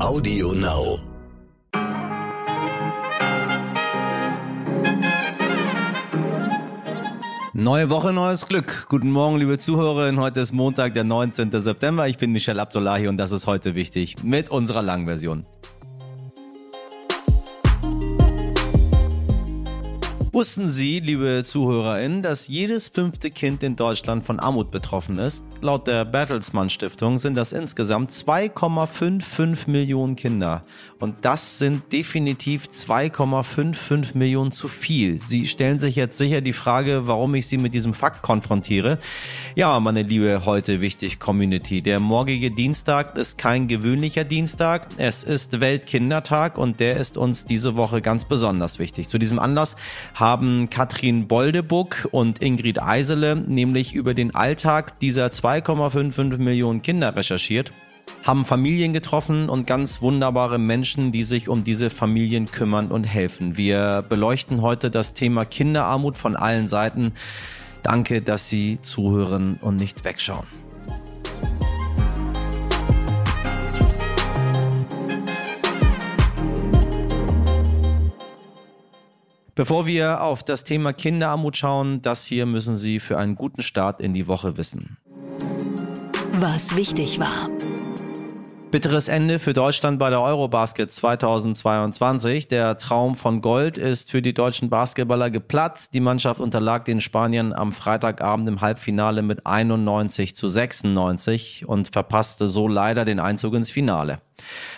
Audio Now. Neue Woche, neues Glück. Guten Morgen, liebe Zuhörerinnen. Heute ist Montag, der 19. September. Ich bin Michel Abdullahi und das ist heute wichtig mit unserer Langversion. Wussten Sie, liebe ZuhörerInnen, dass jedes fünfte Kind in Deutschland von Armut betroffen ist? Laut der Bertelsmann Stiftung sind das insgesamt 2,55 Millionen Kinder. Und das sind definitiv 2,55 Millionen zu viel. Sie stellen sich jetzt sicher die Frage, warum ich Sie mit diesem Fakt konfrontiere. Ja, meine liebe heute wichtig Community. Der morgige Dienstag ist kein gewöhnlicher Dienstag. Es ist Weltkindertag und der ist uns diese Woche ganz besonders wichtig. Zu diesem Anlass haben Katrin Boldebuck und Ingrid Eisele nämlich über den Alltag dieser 2,55 Millionen Kinder recherchiert haben Familien getroffen und ganz wunderbare Menschen, die sich um diese Familien kümmern und helfen. Wir beleuchten heute das Thema Kinderarmut von allen Seiten. Danke, dass Sie zuhören und nicht wegschauen. Bevor wir auf das Thema Kinderarmut schauen, das hier müssen Sie für einen guten Start in die Woche wissen. Was wichtig war. Bitteres Ende für Deutschland bei der Eurobasket 2022. Der Traum von Gold ist für die deutschen Basketballer geplatzt. Die Mannschaft unterlag den Spaniern am Freitagabend im Halbfinale mit 91 zu 96 und verpasste so leider den Einzug ins Finale.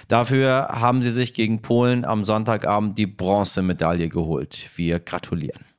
Dafür haben sie sich gegen Polen am Sonntagabend die Bronzemedaille geholt. Wir gratulieren.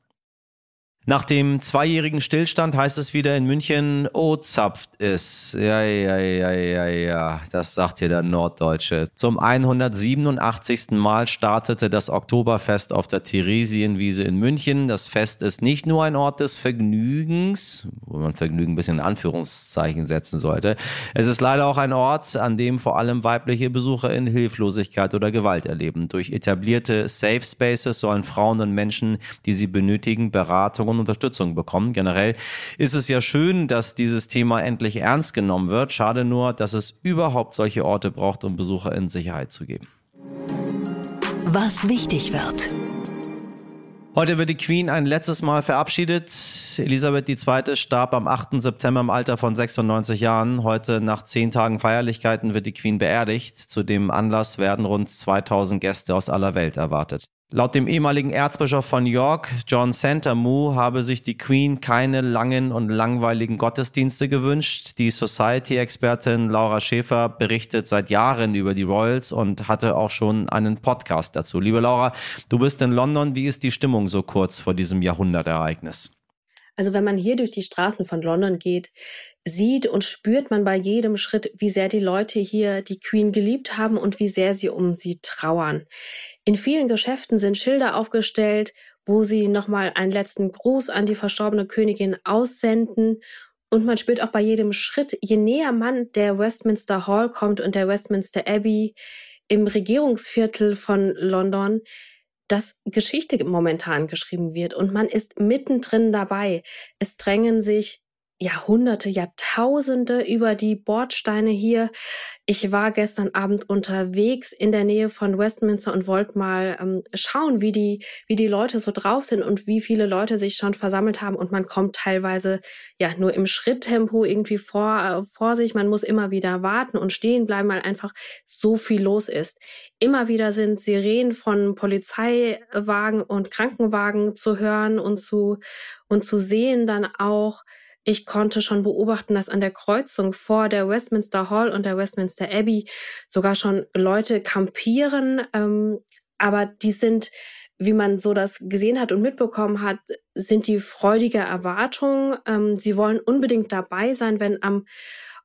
Nach dem zweijährigen Stillstand heißt es wieder in München, oh, zapft es. Ja, ja, ja, ja, ja, das sagt hier der Norddeutsche. Zum 187. Mal startete das Oktoberfest auf der Theresienwiese in München. Das Fest ist nicht nur ein Ort des Vergnügens, wo man Vergnügen ein bisschen in Anführungszeichen setzen sollte. Es ist leider auch ein Ort, an dem vor allem weibliche Besucher in Hilflosigkeit oder Gewalt erleben. Durch etablierte Safe Spaces sollen Frauen und Menschen, die sie benötigen, Beratung und Unterstützung bekommen. Generell ist es ja schön, dass dieses Thema endlich ernst genommen wird. Schade nur, dass es überhaupt solche Orte braucht, um Besucher in Sicherheit zu geben. Was wichtig wird. Heute wird die Queen ein letztes Mal verabschiedet. Elisabeth II. starb am 8. September im Alter von 96 Jahren. Heute nach zehn Tagen Feierlichkeiten wird die Queen beerdigt. Zu dem Anlass werden rund 2000 Gäste aus aller Welt erwartet. Laut dem ehemaligen Erzbischof von York, John Santamu, habe sich die Queen keine langen und langweiligen Gottesdienste gewünscht. Die Society-Expertin Laura Schäfer berichtet seit Jahren über die Royals und hatte auch schon einen Podcast dazu. Liebe Laura, du bist in London. Wie ist die Stimmung so kurz vor diesem Jahrhundertereignis? Also wenn man hier durch die Straßen von London geht, sieht und spürt man bei jedem Schritt, wie sehr die Leute hier die Queen geliebt haben und wie sehr sie um sie trauern. In vielen Geschäften sind Schilder aufgestellt, wo sie nochmal einen letzten Gruß an die verstorbene Königin aussenden. Und man spürt auch bei jedem Schritt, je näher man der Westminster Hall kommt und der Westminster Abbey im Regierungsviertel von London, dass Geschichte momentan geschrieben wird und man ist mittendrin dabei. Es drängen sich Jahrhunderte, Jahrtausende über die Bordsteine hier. Ich war gestern Abend unterwegs in der Nähe von Westminster und wollte mal ähm, schauen, wie die, wie die Leute so drauf sind und wie viele Leute sich schon versammelt haben. Und man kommt teilweise ja nur im Schritttempo irgendwie vor, äh, vor sich. Man muss immer wieder warten und stehen bleiben, weil einfach so viel los ist. Immer wieder sind Sirenen von Polizeiwagen und Krankenwagen zu hören und zu, und zu sehen dann auch, ich konnte schon beobachten, dass an der Kreuzung vor der Westminster Hall und der Westminster Abbey sogar schon Leute kampieren. Ähm, aber die sind, wie man so das gesehen hat und mitbekommen hat, sind die freudige Erwartung. Ähm, sie wollen unbedingt dabei sein, wenn am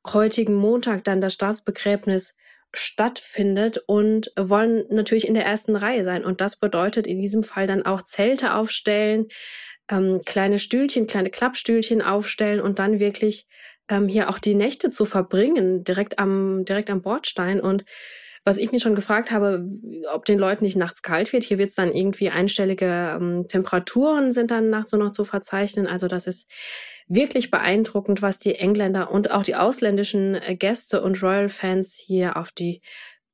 heutigen Montag dann das Staatsbegräbnis stattfindet und wollen natürlich in der ersten Reihe sein. Und das bedeutet in diesem Fall dann auch Zelte aufstellen, ähm, kleine Stühlchen, kleine Klappstühlchen aufstellen und dann wirklich ähm, hier auch die Nächte zu verbringen, direkt am, direkt am Bordstein. Und was ich mir schon gefragt habe, ob den Leuten nicht nachts kalt wird. Hier wird es dann irgendwie einstellige ähm, Temperaturen sind dann nachts so noch zu verzeichnen. Also das ist wirklich beeindruckend, was die Engländer und auch die ausländischen äh, Gäste und Royal-Fans hier auf die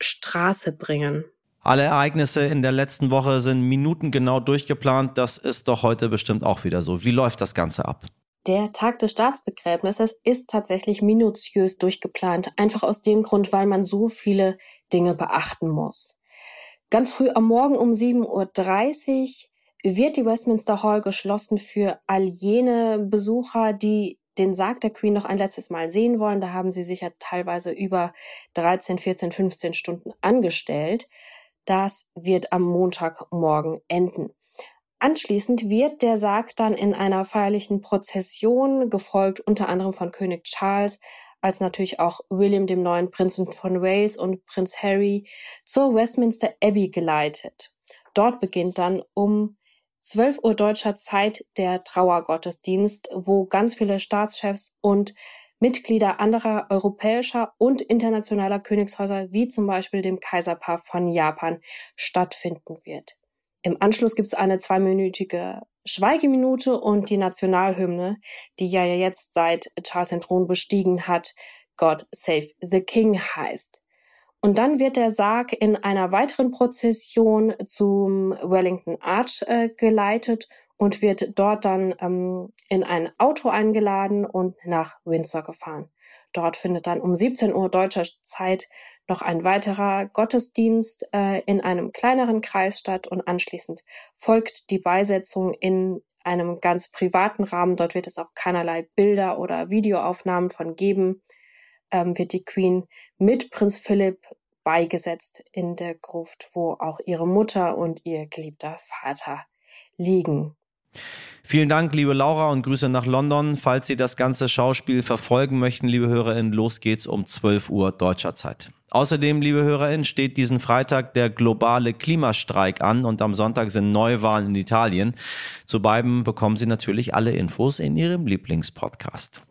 Straße bringen. Alle Ereignisse in der letzten Woche sind minutengenau durchgeplant. Das ist doch heute bestimmt auch wieder so. Wie läuft das Ganze ab? Der Tag des Staatsbegräbnisses ist tatsächlich minutiös durchgeplant, einfach aus dem Grund, weil man so viele Dinge beachten muss. Ganz früh am Morgen um 7.30 Uhr wird die Westminster Hall geschlossen für all jene Besucher, die den Sarg der Queen noch ein letztes Mal sehen wollen. Da haben sie sich ja teilweise über 13, 14, 15 Stunden angestellt. Das wird am Montagmorgen enden. Anschließend wird der Sarg dann in einer feierlichen Prozession, gefolgt unter anderem von König Charles, als natürlich auch William dem neuen Prinzen von Wales und Prinz Harry, zur Westminster Abbey geleitet. Dort beginnt dann um 12 Uhr deutscher Zeit der Trauergottesdienst, wo ganz viele Staatschefs und Mitglieder anderer europäischer und internationaler Königshäuser wie zum Beispiel dem Kaiserpaar von Japan stattfinden wird. Im Anschluss gibt es eine zweiminütige Schweigeminute und die Nationalhymne, die ja jetzt seit Charles den Thron bestiegen hat, God Save the King heißt. Und dann wird der Sarg in einer weiteren Prozession zum Wellington Arch äh, geleitet und wird dort dann ähm, in ein Auto eingeladen und nach Windsor gefahren. Dort findet dann um 17 Uhr deutscher Zeit noch ein weiterer Gottesdienst äh, in einem kleineren Kreis statt und anschließend folgt die Beisetzung in einem ganz privaten Rahmen. Dort wird es auch keinerlei Bilder oder Videoaufnahmen von geben. Ähm, wird die Queen mit Prinz Philipp beigesetzt in der Gruft, wo auch ihre Mutter und ihr geliebter Vater liegen. Vielen Dank, liebe Laura, und Grüße nach London. Falls Sie das ganze Schauspiel verfolgen möchten, liebe HörerInnen, los geht's um 12 Uhr deutscher Zeit. Außerdem, liebe HörerInnen, steht diesen Freitag der globale Klimastreik an und am Sonntag sind Neuwahlen in Italien. Zu beiden bekommen Sie natürlich alle Infos in Ihrem Lieblingspodcast.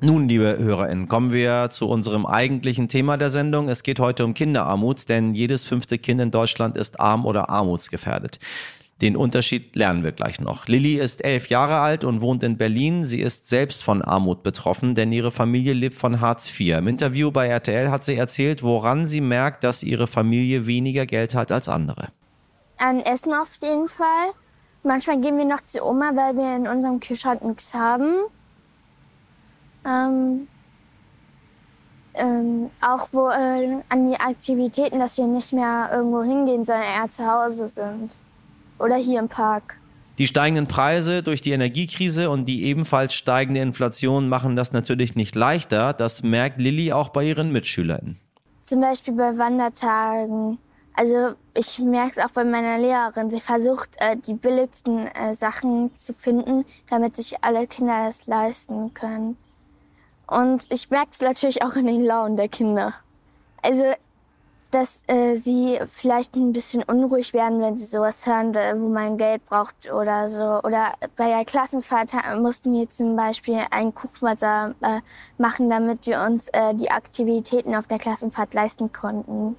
Nun, liebe HörerInnen, kommen wir zu unserem eigentlichen Thema der Sendung. Es geht heute um Kinderarmut, denn jedes fünfte Kind in Deutschland ist arm oder armutsgefährdet. Den Unterschied lernen wir gleich noch. Lilly ist elf Jahre alt und wohnt in Berlin. Sie ist selbst von Armut betroffen, denn ihre Familie lebt von Hartz IV. Im Interview bei RTL hat sie erzählt, woran sie merkt, dass ihre Familie weniger Geld hat als andere. An Essen auf jeden Fall. Manchmal gehen wir noch zu Oma, weil wir in unserem Kühlschrank nichts haben. Ähm, ähm, auch wo, äh, an die Aktivitäten, dass wir nicht mehr irgendwo hingehen, sondern eher zu Hause sind. Oder hier im Park. Die steigenden Preise durch die Energiekrise und die ebenfalls steigende Inflation machen das natürlich nicht leichter. Das merkt Lilly auch bei ihren Mitschülern. Zum Beispiel bei Wandertagen. Also ich merke es auch bei meiner Lehrerin. Sie versucht, äh, die billigsten äh, Sachen zu finden, damit sich alle Kinder das leisten können. Und ich merke es natürlich auch in den Launen der Kinder. Also, dass äh, sie vielleicht ein bisschen unruhig werden, wenn sie sowas hören, wo man Geld braucht oder so. Oder bei der Klassenfahrt mussten wir zum Beispiel ein Kuchwasser äh, machen, damit wir uns äh, die Aktivitäten auf der Klassenfahrt leisten konnten.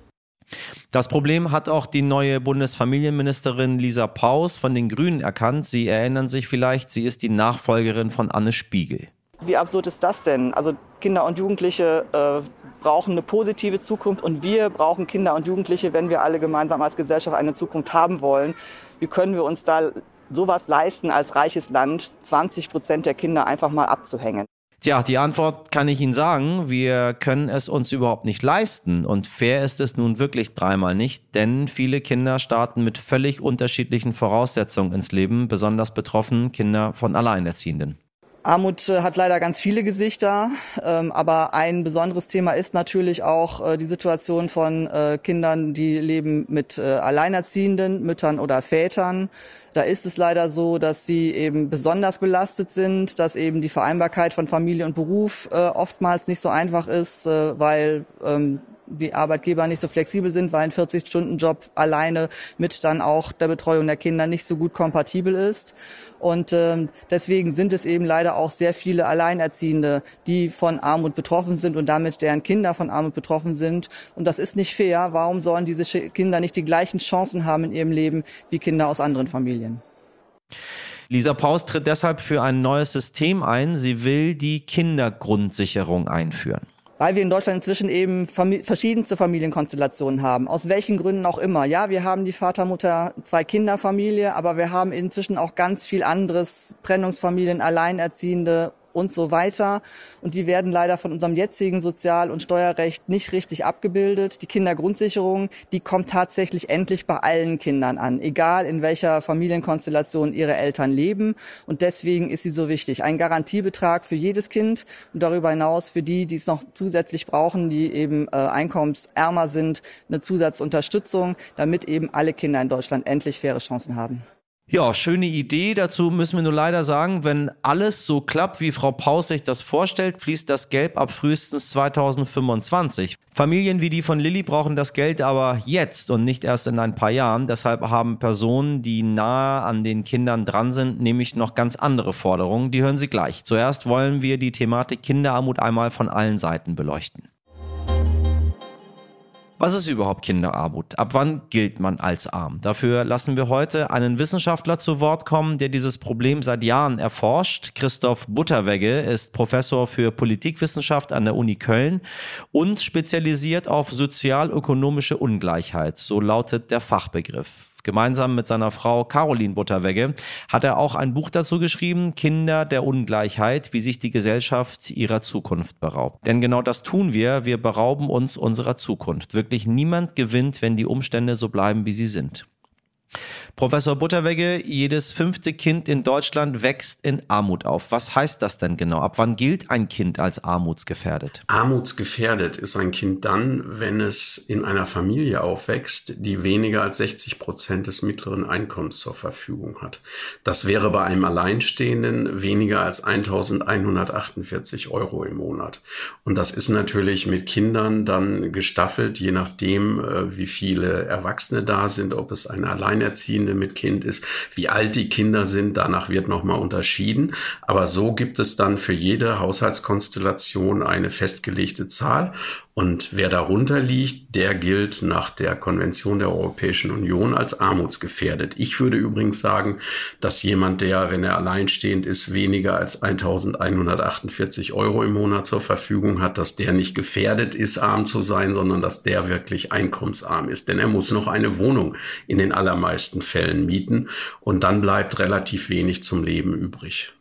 Das Problem hat auch die neue Bundesfamilienministerin Lisa Paus von den Grünen erkannt. Sie erinnern sich vielleicht, sie ist die Nachfolgerin von Anne Spiegel. Wie absurd ist das denn? Also Kinder und Jugendliche äh, brauchen eine positive Zukunft und wir brauchen Kinder und Jugendliche, wenn wir alle gemeinsam als Gesellschaft eine Zukunft haben wollen. Wie können wir uns da sowas leisten als reiches Land, 20 Prozent der Kinder einfach mal abzuhängen? Tja, die Antwort kann ich Ihnen sagen. Wir können es uns überhaupt nicht leisten. Und fair ist es nun wirklich dreimal nicht, denn viele Kinder starten mit völlig unterschiedlichen Voraussetzungen ins Leben, besonders betroffen Kinder von Alleinerziehenden. Armut äh, hat leider ganz viele Gesichter, ähm, aber ein besonderes Thema ist natürlich auch äh, die Situation von äh, Kindern, die leben mit alleinerziehenden Müttern oder Vätern. Da ist es leider so, dass sie eben besonders belastet sind, dass eben die Vereinbarkeit von Familie und Beruf oftmals nicht so einfach ist, weil ähm, die Arbeitgeber nicht so flexibel sind, weil ein 40-Stunden-Job alleine mit dann auch der Betreuung der Kinder nicht so gut kompatibel ist. Und ähm, deswegen sind es eben leider auch sehr viele Alleinerziehende, die von Armut betroffen sind und damit deren Kinder von Armut betroffen sind. Und das ist nicht fair. Warum sollen diese Kinder nicht die gleichen Chancen haben in ihrem Leben wie Kinder aus anderen Familien? Lisa Paus tritt deshalb für ein neues System ein. Sie will die Kindergrundsicherung einführen. Weil wir in Deutschland inzwischen eben Famili verschiedenste Familienkonstellationen haben, aus welchen Gründen auch immer. Ja, wir haben die Vater, Mutter, zwei Kinderfamilie, aber wir haben inzwischen auch ganz viel anderes, Trennungsfamilien, Alleinerziehende und so weiter. Und die werden leider von unserem jetzigen Sozial- und Steuerrecht nicht richtig abgebildet. Die Kindergrundsicherung, die kommt tatsächlich endlich bei allen Kindern an, egal in welcher Familienkonstellation ihre Eltern leben. Und deswegen ist sie so wichtig. Ein Garantiebetrag für jedes Kind und darüber hinaus für die, die es noch zusätzlich brauchen, die eben äh, einkommensärmer sind, eine Zusatzunterstützung, damit eben alle Kinder in Deutschland endlich faire Chancen haben. Ja, schöne Idee. Dazu müssen wir nur leider sagen, wenn alles so klappt, wie Frau Paus sich das vorstellt, fließt das Geld ab frühestens 2025. Familien wie die von Lilly brauchen das Geld aber jetzt und nicht erst in ein paar Jahren. Deshalb haben Personen, die nahe an den Kindern dran sind, nämlich noch ganz andere Forderungen. Die hören Sie gleich. Zuerst wollen wir die Thematik Kinderarmut einmal von allen Seiten beleuchten. Was ist überhaupt Kinderarmut? Ab wann gilt man als arm? Dafür lassen wir heute einen Wissenschaftler zu Wort kommen, der dieses Problem seit Jahren erforscht. Christoph Butterwegge ist Professor für Politikwissenschaft an der Uni Köln und spezialisiert auf sozialökonomische Ungleichheit. So lautet der Fachbegriff. Gemeinsam mit seiner Frau Caroline Butterwegge hat er auch ein Buch dazu geschrieben, Kinder der Ungleichheit, wie sich die Gesellschaft ihrer Zukunft beraubt. Denn genau das tun wir, wir berauben uns unserer Zukunft. Wirklich niemand gewinnt, wenn die Umstände so bleiben, wie sie sind. Professor Butterwegge, jedes fünfte Kind in Deutschland wächst in Armut auf. Was heißt das denn genau? Ab wann gilt ein Kind als armutsgefährdet? Armutsgefährdet ist ein Kind dann, wenn es in einer Familie aufwächst, die weniger als 60 Prozent des mittleren Einkommens zur Verfügung hat. Das wäre bei einem Alleinstehenden weniger als 1148 Euro im Monat. Und das ist natürlich mit Kindern dann gestaffelt, je nachdem, äh, wie viele Erwachsene da sind, ob es eine Alleinerziehende Familie mit Kind ist, wie alt die Kinder sind, danach wird nochmal unterschieden. Aber so gibt es dann für jede Haushaltskonstellation eine festgelegte Zahl. Und wer darunter liegt, der gilt nach der Konvention der Europäischen Union als armutsgefährdet. Ich würde übrigens sagen, dass jemand, der, wenn er alleinstehend ist, weniger als 1148 Euro im Monat zur Verfügung hat, dass der nicht gefährdet ist, arm zu sein, sondern dass der wirklich einkommensarm ist. Denn er muss noch eine Wohnung in den allermeisten Fällen mieten und dann bleibt relativ wenig zum Leben übrig.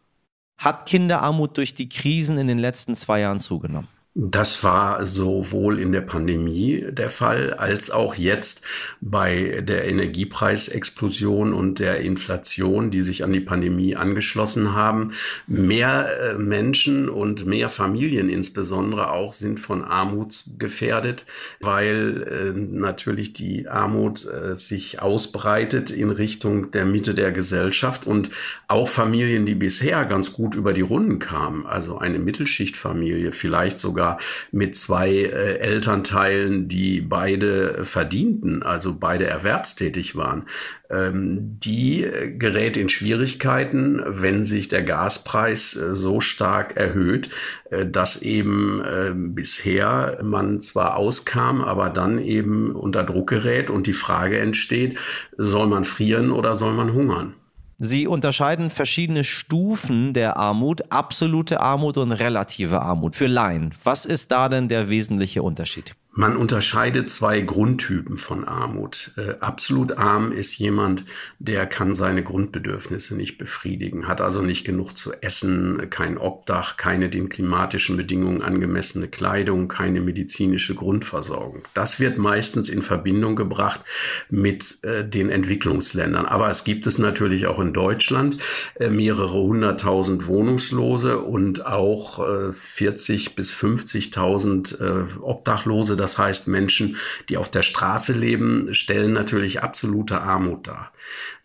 Hat Kinderarmut durch die Krisen in den letzten zwei Jahren zugenommen? Das war sowohl in der Pandemie der Fall als auch jetzt bei der Energiepreisexplosion und der Inflation, die sich an die Pandemie angeschlossen haben. Mehr äh, Menschen und mehr Familien insbesondere auch sind von Armut gefährdet, weil äh, natürlich die Armut äh, sich ausbreitet in Richtung der Mitte der Gesellschaft und auch Familien, die bisher ganz gut über die Runden kamen, also eine Mittelschichtfamilie, vielleicht sogar sogar mit zwei äh, Elternteilen, die beide verdienten, also beide erwerbstätig waren. Ähm, die äh, gerät in Schwierigkeiten, wenn sich der Gaspreis äh, so stark erhöht, äh, dass eben äh, bisher man zwar auskam, aber dann eben unter Druck gerät und die Frage entsteht, soll man frieren oder soll man hungern? Sie unterscheiden verschiedene Stufen der Armut, absolute Armut und relative Armut für Laien. Was ist da denn der wesentliche Unterschied? Man unterscheidet zwei Grundtypen von Armut. Äh, absolut arm ist jemand, der kann seine Grundbedürfnisse nicht befriedigen, hat also nicht genug zu essen, kein Obdach, keine den klimatischen Bedingungen angemessene Kleidung, keine medizinische Grundversorgung. Das wird meistens in Verbindung gebracht mit äh, den Entwicklungsländern. Aber es gibt es natürlich auch in Deutschland äh, mehrere hunderttausend Wohnungslose und auch 40 äh, bis 50.000 äh, Obdachlose. Das das heißt, Menschen, die auf der Straße leben, stellen natürlich absolute Armut dar.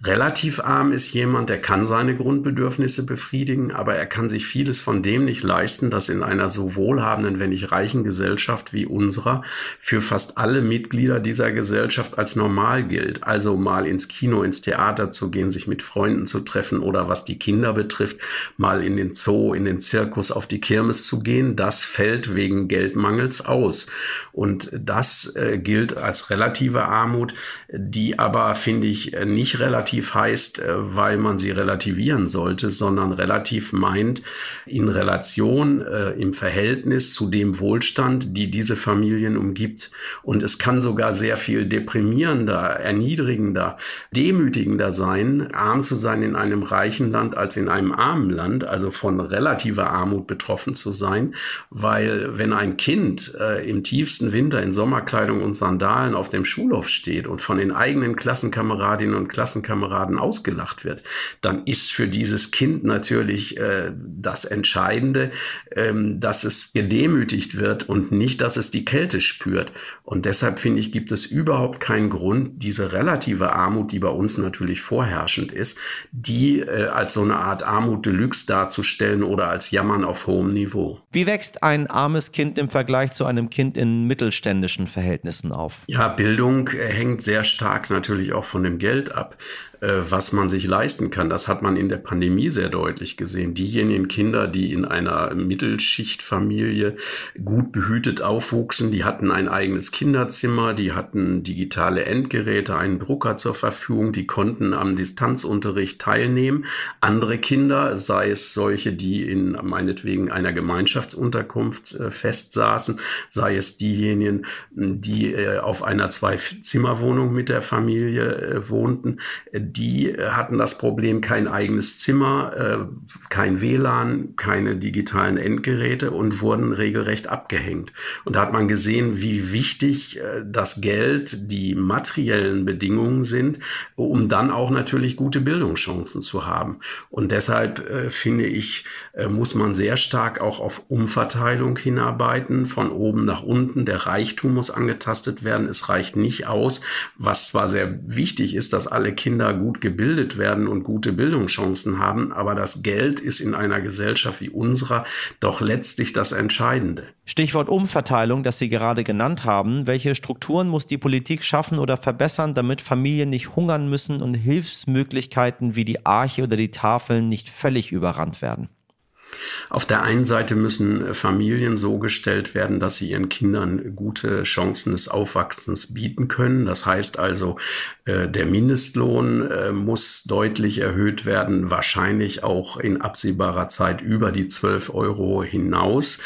Relativ arm ist jemand, der kann seine Grundbedürfnisse befriedigen, aber er kann sich vieles von dem nicht leisten, das in einer so wohlhabenden, wenn nicht reichen Gesellschaft wie unserer für fast alle Mitglieder dieser Gesellschaft als normal gilt. Also mal ins Kino, ins Theater zu gehen, sich mit Freunden zu treffen oder was die Kinder betrifft, mal in den Zoo, in den Zirkus, auf die Kirmes zu gehen, das fällt wegen Geldmangels aus. Und das äh, gilt als relative Armut, die aber, finde ich, nicht relativ heißt, äh, weil man sie relativieren sollte, sondern relativ meint in Relation, äh, im Verhältnis zu dem Wohlstand, die diese Familien umgibt. Und es kann sogar sehr viel deprimierender, erniedrigender, demütigender sein, arm zu sein in einem reichen Land als in einem armen Land, also von relativer Armut betroffen zu sein, weil wenn ein Kind äh, im tiefsten Winter in Sommerkleidung und Sandalen auf dem Schulhof steht und von den eigenen Klassenkameradinnen und Klassenkameraden ausgelacht wird, dann ist für dieses Kind natürlich äh, das Entscheidende, ähm, dass es gedemütigt wird und nicht, dass es die Kälte spürt. Und deshalb finde ich, gibt es überhaupt keinen Grund, diese relative Armut, die bei uns natürlich vorherrschend ist, die äh, als so eine Art Armut Deluxe darzustellen oder als Jammern auf hohem Niveau. Wie wächst ein armes Kind im Vergleich zu einem Kind in mittelständischen Verhältnissen auf? Ja, Bildung äh, hängt sehr stark natürlich auch von dem Geld ab. Äh, was man sich leisten kann. Das hat man in der Pandemie sehr deutlich gesehen. Diejenigen Kinder, die in einer Mittelschichtfamilie gut behütet aufwuchsen, die hatten ein eigenes Kinderzimmer, die hatten digitale Endgeräte, einen Drucker zur Verfügung, die konnten am Distanzunterricht teilnehmen. Andere Kinder, sei es solche, die in meinetwegen einer Gemeinschaftsunterkunft äh, festsaßen, sei es diejenigen, die äh, auf einer Zwei-Zimmer-Wohnung mit der Familie wohnten, die äh, hatten das Problem kein eigenes Zimmer, äh, kein WLAN, keine digitalen Endgeräte und wurden regelrecht abgehängt. Und da hat man gesehen, wie wichtig äh, das Geld, die materiellen Bedingungen sind, um dann auch natürlich gute Bildungschancen zu haben. Und deshalb finde ich, muss man sehr stark auch auf Umverteilung hinarbeiten, von oben nach unten. Der Reichtum muss angetastet werden. Es reicht nicht aus, was zwar sehr wichtig ist, dass alle Kinder gut gebildet werden und gute Bildungschancen haben, aber das Geld ist in einer Gesellschaft wie unserer doch letztlich das Entscheidende. Stichwort Umverteilung, das Sie gerade genannt haben. Welche Strukturen muss die Politik schaffen oder verbessern, damit Familien nicht hungern müssen und Hilfsmöglichkeiten wie die Arche oder die Tafeln nicht völlig überrannt werden? Auf der einen Seite müssen Familien so gestellt werden, dass sie ihren Kindern gute Chancen des Aufwachsens bieten können. Das heißt also, äh, der Mindestlohn äh, muss deutlich erhöht werden, wahrscheinlich auch in absehbarer Zeit über die 12 Euro hinaus.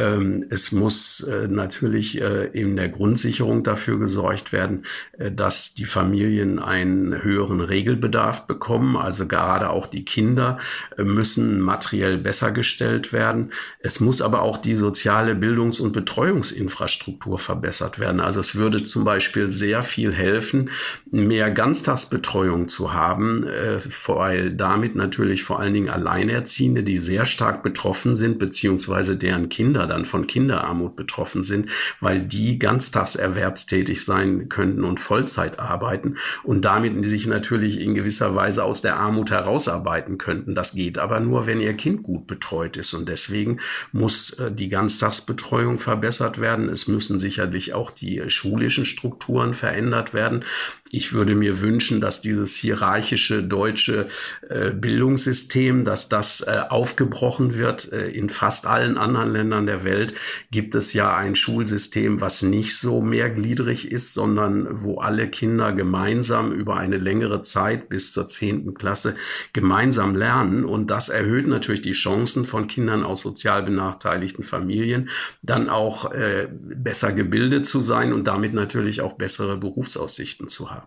Ähm, es muss äh, natürlich in der Grundsicherung dafür gesorgt werden, dass die Familien einen höheren Regelbedarf bekommen. Also gerade auch die Kinder müssen materiell besser gestellt werden. Es muss aber auch die soziale Bildungs- und Betreuungsinfrastruktur verbessert werden. Also es würde zum Beispiel sehr viel helfen, mehr Ganztagsbetreuung zu haben, äh, weil damit natürlich vor allen Dingen Alleinerziehende, die sehr stark betroffen sind, beziehungsweise deren Kinder dann von Kinderarmut betroffen sind, weil die ganztagserwerbstätig sein könnten und Vollzeit arbeiten und damit sich natürlich in gewisser Weise aus der Armut herausarbeiten könnten. Das geht aber nur, wenn ihr Kind gut betreut ist. Und deswegen muss äh, die Ganztagsbetreuung verbessert werden. Es müssen sicherlich auch die schulischen Strukturen verändert werden. Ich würde mir wünschen, dass dieses hierarchische deutsche äh, Bildungssystem, dass das äh, aufgebrochen wird. Äh, in fast allen anderen Ländern der Welt gibt es ja ein Schulsystem, was nicht so mehrgliedrig ist, sondern wo alle Kinder gemeinsam über eine längere Zeit bis zur zehnten Klasse gemeinsam lernen. Und das erhöht natürlich die Chancen von Kindern aus sozial benachteiligten Familien, dann auch äh, besser gebildet zu sein und damit natürlich auch bessere Berufsaussichten zu haben.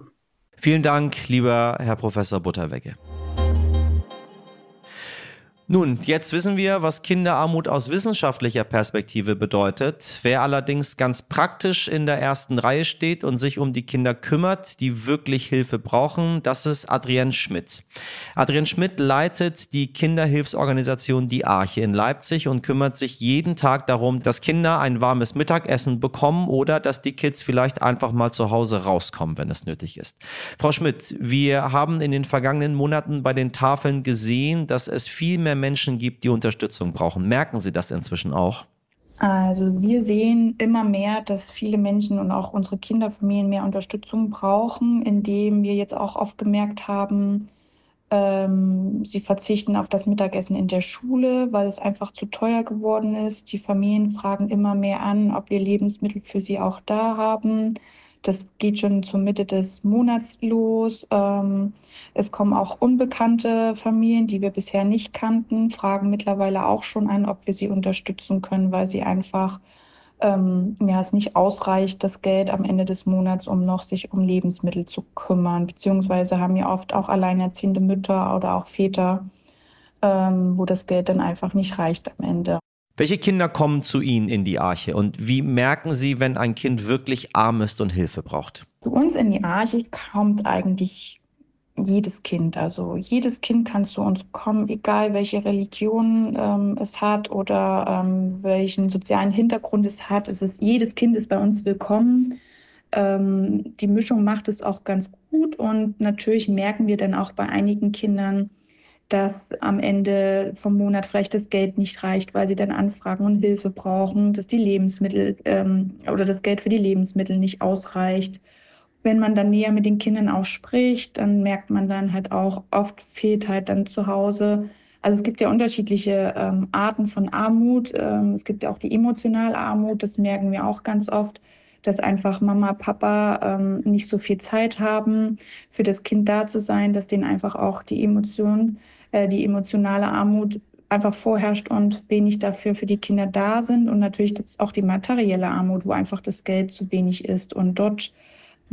Vielen Dank, lieber Herr Professor Butterwecke. Nun, jetzt wissen wir, was Kinderarmut aus wissenschaftlicher Perspektive bedeutet. Wer allerdings ganz praktisch in der ersten Reihe steht und sich um die Kinder kümmert, die wirklich Hilfe brauchen, das ist Adrienne Schmidt. Adrienne Schmidt leitet die Kinderhilfsorganisation Die Arche in Leipzig und kümmert sich jeden Tag darum, dass Kinder ein warmes Mittagessen bekommen oder dass die Kids vielleicht einfach mal zu Hause rauskommen, wenn es nötig ist. Frau Schmidt, wir haben in den vergangenen Monaten bei den Tafeln gesehen, dass es viel mehr Menschen gibt, die Unterstützung brauchen. Merken Sie das inzwischen auch? Also wir sehen immer mehr, dass viele Menschen und auch unsere Kinderfamilien mehr Unterstützung brauchen, indem wir jetzt auch oft gemerkt haben, Ähm, sie verzichten auf das Mittagessen in der Schule, weil es einfach zu teuer geworden ist. Die Familien fragen immer mehr an, ob wir Lebensmittel für sie auch da haben. Das geht schon zur Mitte des Monats los. Ähm, es kommen auch unbekannte Familien, die wir bisher nicht kannten, fragen mittlerweile auch schon an, ob wir sie unterstützen können, weil sie einfach ähm, ja, es nicht ausreicht, das Geld am Ende des Monats, um noch sich um Lebensmittel zu kümmern. Beziehungsweise haben ja oft auch alleinerziehende Mütter oder auch Väter, ähm, wo das Geld dann einfach nicht reicht am Ende. Welche Kinder kommen zu Ihnen in die Arche und wie merken Sie, wenn ein Kind wirklich arm ist und Hilfe braucht? Zu uns in die Arche kommt eigentlich jedes Kind. Also jedes Kind kann zu uns kommen, egal welche Religion ähm, es hat oder ähm, welchen sozialen Hintergrund es hat. Es ist, jedes Kind ist bei uns willkommen. Ähm, die Mischung macht es auch ganz gut und natürlich merken wir dann auch bei einigen Kindern, dass am Ende vom Monat vielleicht das Geld nicht reicht, weil sie dann anfragen und Hilfe brauchen, dass die Lebensmittel ähm, oder das Geld für die Lebensmittel nicht ausreicht. Wenn man dann näher mit den Kindern auch spricht, dann merkt man dann halt auch, oft fehlt halt dann zu Hause. Also es gibt ja unterschiedliche ähm, Arten von Armut. Ähm, es gibt ja auch die emotionale Armut, das merken wir auch ganz oft dass einfach Mama, Papa ähm, nicht so viel Zeit haben, für das Kind da zu sein, dass denen einfach auch die Emotion, äh, die emotionale Armut einfach vorherrscht und wenig dafür für die Kinder da sind. Und natürlich gibt es auch die materielle Armut, wo einfach das Geld zu wenig ist. Und dort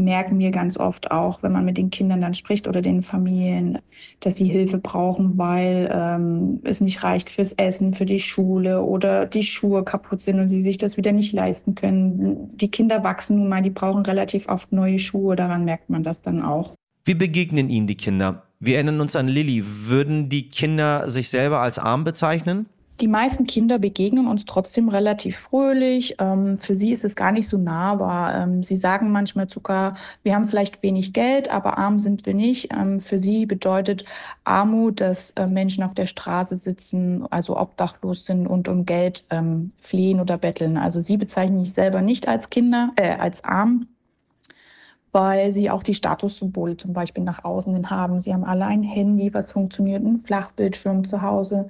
merken wir ganz oft auch, wenn man mit den Kindern dann spricht oder den Familien, dass sie Hilfe brauchen, weil ähm, es nicht reicht fürs Essen, für die Schule oder die Schuhe kaputt sind und sie sich das wieder nicht leisten können. Die Kinder wachsen nun mal, die brauchen relativ oft neue Schuhe, daran merkt man das dann auch. Wie begegnen Ihnen die Kinder? Wir erinnern uns an Lilly. Würden die Kinder sich selber als arm bezeichnen? Die meisten Kinder begegnen uns trotzdem relativ fröhlich. Ähm, für sie ist es gar nicht so nahbar. Ähm, sie sagen manchmal sogar, wir haben vielleicht wenig Geld, aber arm sind wir nicht. Ähm, für sie bedeutet Armut, dass äh, Menschen auf der Straße sitzen, also obdachlos sind und um Geld ähm, flehen oder betteln. Also sie bezeichnen sich selber nicht als Kinder, äh, als arm weil sie auch die Statussymbole zum Beispiel nach außen hin haben. Sie haben alle ein Handy, was funktioniert, ein Flachbildschirm zu Hause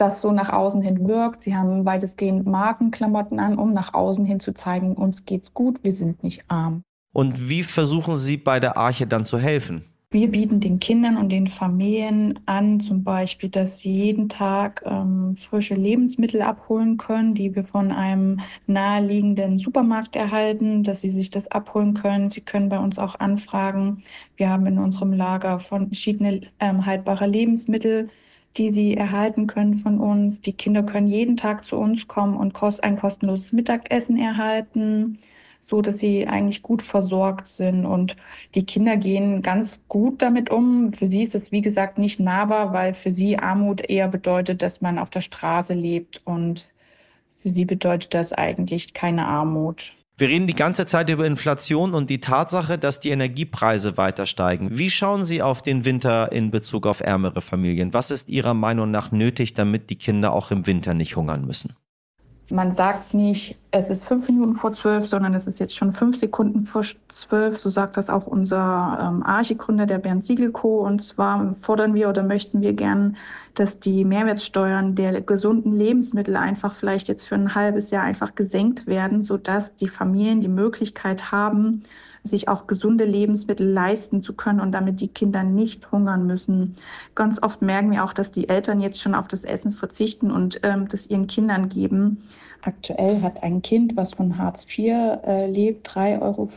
das so nach außen hin wirkt. Sie haben weitestgehend Markenklamotten an, um nach außen hin zu zeigen, uns geht's gut, wir sind nicht arm. Und wie versuchen Sie bei der Arche dann zu helfen? Wir bieten den Kindern und den Familien an, zum Beispiel, dass sie jeden Tag ähm, frische Lebensmittel abholen können, die wir von einem naheliegenden Supermarkt erhalten, dass sie sich das abholen können. Sie können bei uns auch anfragen. Wir haben in unserem Lager verschiedene ähm, haltbare Lebensmittel die sie erhalten können von uns. Die Kinder können jeden Tag zu uns kommen und ein kostenloses Mittagessen erhalten, so dass sie eigentlich gut versorgt sind. Und die Kinder gehen ganz gut damit um. Für sie ist es, wie gesagt, nicht nahbar, weil für sie Armut eher bedeutet, dass man auf der Straße lebt. Und für sie bedeutet das eigentlich keine Armut. Wir reden die ganze Zeit über Inflation und die Tatsache, dass die Energiepreise weiter steigen. Wie schauen Sie auf den Winter in Bezug auf ärmere Familien? Was ist Ihrer Meinung nach nötig, damit die Kinder auch im Winter nicht hungern müssen? Man sagt nicht, es ist fünf Minuten vor zwölf, sondern es ist jetzt schon fünf Sekunden vor zwölf. So sagt das auch unser ähm, Archigründer, der Bernd Siegelko. Und zwar fordern wir oder möchten wir gern, dass die Mehrwertsteuern der gesunden Lebensmittel einfach vielleicht jetzt für ein halbes Jahr einfach gesenkt werden, sodass die Familien die Möglichkeit haben, sich auch gesunde Lebensmittel leisten zu können und damit die Kinder nicht hungern müssen. Ganz oft merken wir auch, dass die Eltern jetzt schon auf das Essen verzichten und ähm, das ihren Kindern geben. Aktuell hat ein Kind, was von Hartz IV äh, lebt, 3,50 Euro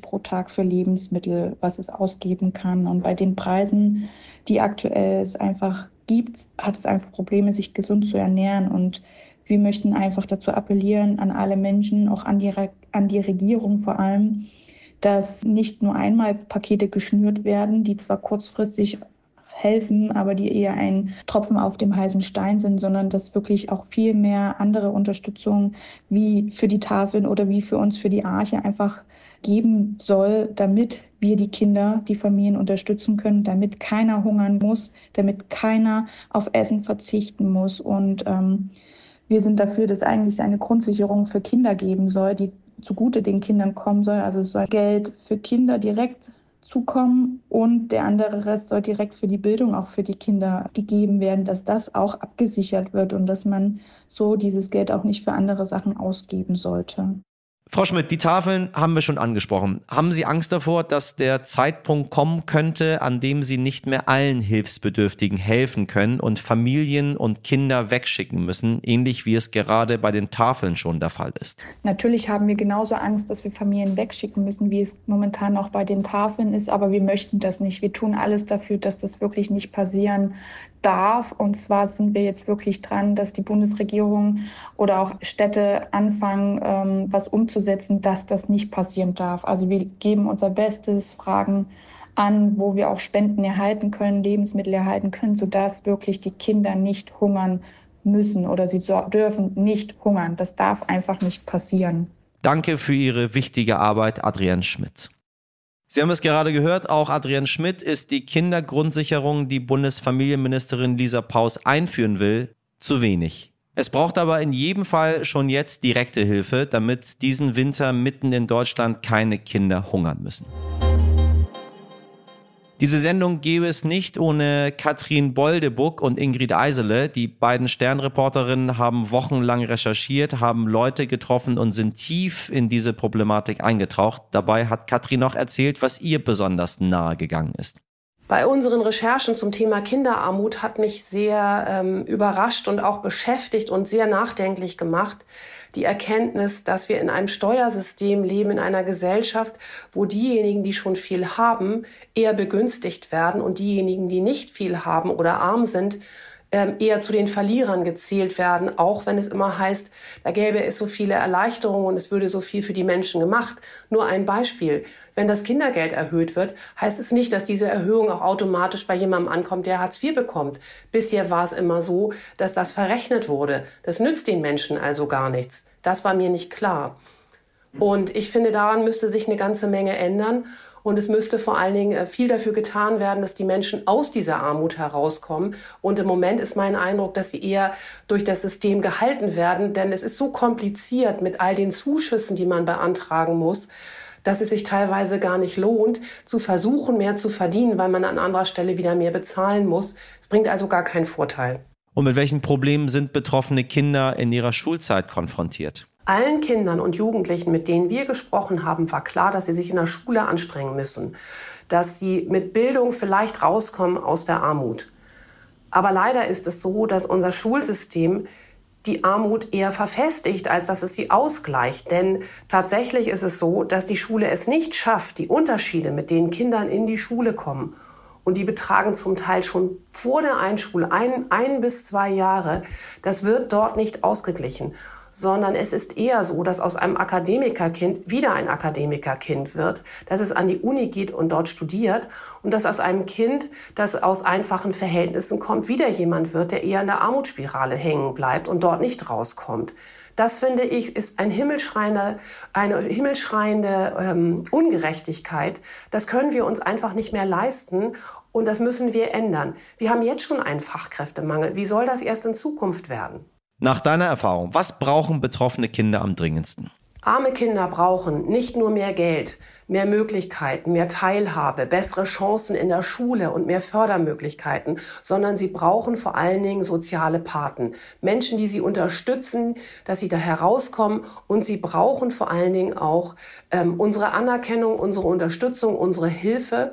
pro Tag für Lebensmittel, was es ausgeben kann. Und bei den Preisen, die aktuell es einfach gibt, hat es einfach Probleme, sich gesund zu ernähren. Und wir möchten einfach dazu appellieren an alle Menschen, auch an die, an die Regierung vor allem, dass nicht nur einmal Pakete geschnürt werden, die zwar kurzfristig helfen, aber die eher ein Tropfen auf dem heißen Stein sind, sondern dass wirklich auch viel mehr andere Unterstützung wie für die Tafeln oder wie für uns für die Arche einfach geben soll, damit wir die Kinder, die Familien unterstützen können, damit keiner hungern muss, damit keiner auf Essen verzichten muss. Und ähm, wir sind dafür, dass eigentlich eine Grundsicherung für Kinder geben soll, die zugute den Kindern kommen soll. Also es soll Geld für Kinder direkt zukommen und der andere Rest soll direkt für die Bildung auch für die Kinder gegeben werden, dass das auch abgesichert wird und dass man so dieses Geld auch nicht für andere Sachen ausgeben sollte. Frau Schmidt, die Tafeln haben wir schon angesprochen. Haben Sie Angst davor, dass der Zeitpunkt kommen könnte, an dem Sie nicht mehr allen Hilfsbedürftigen helfen können und Familien und Kinder wegschicken müssen, ähnlich wie es gerade bei den Tafeln schon der Fall ist? Natürlich haben wir genauso Angst, dass wir Familien wegschicken müssen, wie es momentan auch bei den Tafeln ist, aber wir möchten das nicht. Wir tun alles dafür, dass das wirklich nicht passieren darf. Und zwar sind wir jetzt wirklich dran, dass die Bundesregierung oder auch Städte anfangen, ähm, was umzusetzen, dass das nicht passieren darf. Also wir geben unser Bestes, fragen an, wo wir auch Spenden erhalten können, Lebensmittel erhalten können, sodass wirklich die Kinder nicht hungern müssen oder sie dürfen nicht hungern. Das darf einfach nicht passieren. Danke für Ihre wichtige Arbeit, Adrienne Schmidt. Sie haben es gerade gehört, auch Adrian Schmidt ist die Kindergrundsicherung, die Bundesfamilienministerin Lisa Paus einführen will, zu wenig. Es braucht aber in jedem Fall schon jetzt direkte Hilfe, damit diesen Winter mitten in Deutschland keine Kinder hungern müssen. Diese Sendung gäbe es nicht ohne Katrin Boldebuck und Ingrid Eisele. Die beiden Sternreporterinnen haben wochenlang recherchiert, haben Leute getroffen und sind tief in diese Problematik eingetaucht. Dabei hat Katrin noch erzählt, was ihr besonders nahe gegangen ist. Bei unseren Recherchen zum Thema Kinderarmut hat mich sehr ähm, überrascht und auch beschäftigt und sehr nachdenklich gemacht die Erkenntnis, dass wir in einem Steuersystem leben, in einer Gesellschaft, wo diejenigen, die schon viel haben, eher begünstigt werden und diejenigen, die nicht viel haben oder arm sind, ähm, eher zu den Verlierern gezählt werden, auch wenn es immer heißt, da gäbe es so viele Erleichterungen und es würde so viel für die Menschen gemacht. Nur ein Beispiel. Wenn das Kindergeld erhöht wird, heißt es nicht, dass diese Erhöhung auch automatisch bei jemandem ankommt, der Hartz IV bekommt. Bisher war es immer so, dass das verrechnet wurde. Das nützt den Menschen also gar nichts. Das war mir nicht klar. Und ich finde, daran müsste sich eine ganze Menge ändern. Und es müsste vor allen Dingen äh, viel dafür getan werden, dass die Menschen aus dieser Armut herauskommen. Und im Moment ist mein Eindruck, dass sie eher durch das System gehalten werden, denn es ist so kompliziert mit all den Zuschüssen, die man beantragen muss dass es sich teilweise gar nicht lohnt, zu versuchen, mehr zu verdienen, weil man an anderer Stelle wieder mehr bezahlen muss. Es bringt also gar keinen Vorteil. Und mit welchen Problemen sind betroffene Kinder in ihrer Schulzeit konfrontiert? Allen Kindern und Jugendlichen, mit denen wir gesprochen haben, war klar, dass sie sich in der Schule anstrengen müssen, dass sie mit Bildung vielleicht rauskommen aus der Armut. Aber leider ist es so, dass unser Schulsystem die Armut eher verfestigt, als dass es sie ausgleicht. Denn tatsächlich ist es so, dass die Schule es nicht schafft, die Unterschiede, mit denen Kindern in die Schule kommen, und die betragen zum Teil schon vor der Einschule ein, ein bis zwei Jahre, das wird dort nicht ausgeglichen sondern es ist eher so, dass aus einem Akademikerkind wieder ein Akademikerkind wird, dass es an die Uni geht und dort studiert und dass aus einem Kind, das aus einfachen Verhältnissen kommt, wieder jemand wird, der eher in der Armutsspirale hängen bleibt und dort nicht rauskommt. Das finde ich ist ein himmelschreiende, eine himmelschreiende ähm, Ungerechtigkeit. Das können wir uns einfach nicht mehr leisten und das müssen wir ändern. Wir haben jetzt schon einen Fachkräftemangel. Wie soll das erst in Zukunft werden? Nach deiner Erfahrung, was brauchen betroffene Kinder am dringendsten? Arme Kinder brauchen nicht nur mehr Geld, mehr Möglichkeiten, mehr Teilhabe, bessere Chancen in der Schule und mehr Fördermöglichkeiten, sondern sie brauchen vor allen Dingen soziale Paten. Menschen, die sie unterstützen, dass sie da herauskommen und sie brauchen vor allen Dingen auch ähm, unsere Anerkennung, unsere Unterstützung, unsere Hilfe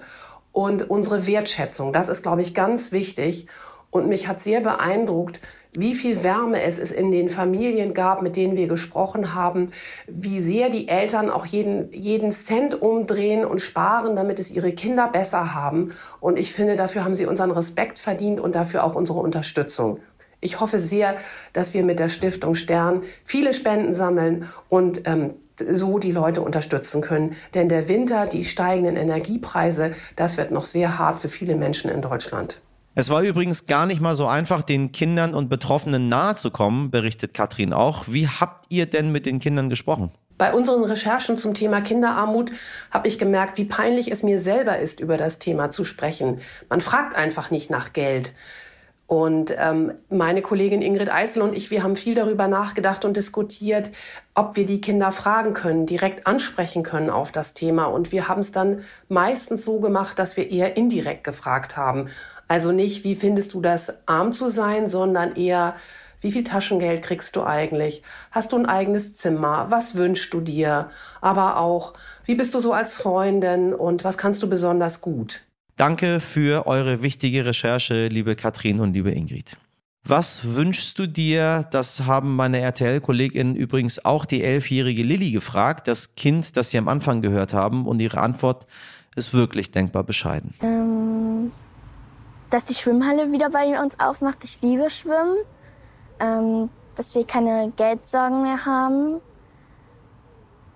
und unsere Wertschätzung. Das ist, glaube ich, ganz wichtig. Und mich hat sehr beeindruckt, wie viel Wärme es in den Familien gab, mit denen wir gesprochen haben, wie sehr die Eltern auch jeden, jeden Cent umdrehen und sparen, damit es ihre Kinder besser haben. Und ich finde, dafür haben sie unseren Respekt verdient und dafür auch unsere Unterstützung. Ich hoffe sehr, dass wir mit der Stiftung Stern viele Spenden sammeln und ähm, so die Leute unterstützen können. Denn der Winter, die steigenden Energiepreise, das wird noch sehr hart für viele Menschen in Deutschland. Es war übrigens gar nicht mal so einfach, den Kindern und Betroffenen nahe zu kommen, berichtet Katrin auch. Wie habt ihr denn mit den Kindern gesprochen? Bei unseren Recherchen zum Thema Kinderarmut habe ich gemerkt, wie peinlich es mir selber ist, über das Thema zu sprechen. Man fragt einfach nicht nach Geld. Und ähm, meine Kollegin Ingrid Eisel und ich, wir haben viel darüber nachgedacht und diskutiert, ob wir die Kinder fragen können, direkt ansprechen können auf das Thema. Und wir haben es dann meistens so gemacht, dass wir eher indirekt gefragt haben. Also nicht, wie findest du das, arm zu sein, sondern eher, wie viel Taschengeld kriegst du eigentlich? Hast du ein eigenes Zimmer? Was wünschst du dir? Aber auch, wie bist du so als Freundin und was kannst du besonders gut? Danke für eure wichtige Recherche, liebe Katrin und liebe Ingrid. Was wünschst du dir? Das haben meine RTL-KollegInnen übrigens auch die elfjährige Lilly gefragt, das Kind, das sie am Anfang gehört haben. Und ihre Antwort ist wirklich denkbar bescheiden. Ähm, dass die Schwimmhalle wieder bei uns aufmacht. Ich liebe Schwimmen. Ähm, dass wir keine Geldsorgen mehr haben.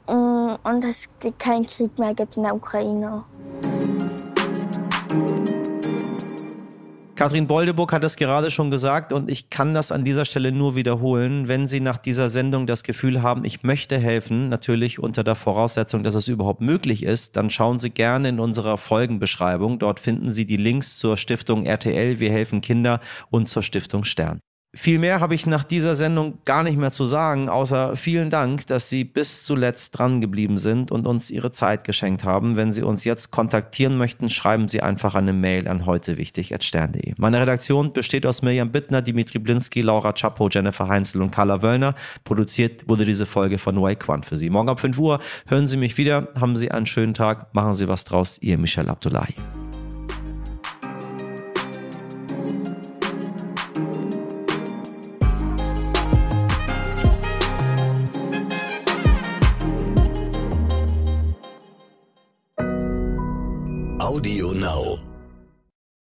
Mm, und dass es keinen Krieg mehr gibt in der Ukraine. Katrin Boldeburg hat es gerade schon gesagt und ich kann das an dieser Stelle nur wiederholen. Wenn Sie nach dieser Sendung das Gefühl haben, ich möchte helfen, natürlich unter der Voraussetzung, dass es überhaupt möglich ist, dann schauen Sie gerne in unserer Folgenbeschreibung. Dort finden Sie die Links zur Stiftung RTL Wir helfen Kinder und zur Stiftung Stern. Viel mehr habe ich nach dieser Sendung gar nicht mehr zu sagen, außer vielen Dank, dass Sie bis zuletzt dran geblieben sind und uns Ihre Zeit geschenkt haben. Wenn Sie uns jetzt kontaktieren möchten, schreiben Sie einfach eine Mail an heutewichtig.stern.de. Meine Redaktion besteht aus Mirjam Bittner, Dimitri Blinski, Laura Chapo, Jennifer Heinzel und Carla Wöllner. Produziert wurde diese Folge von Wake One für Sie. Morgen ab 5 Uhr hören Sie mich wieder. Haben Sie einen schönen Tag. Machen Sie was draus. Ihr Michel Abdullahi. Now.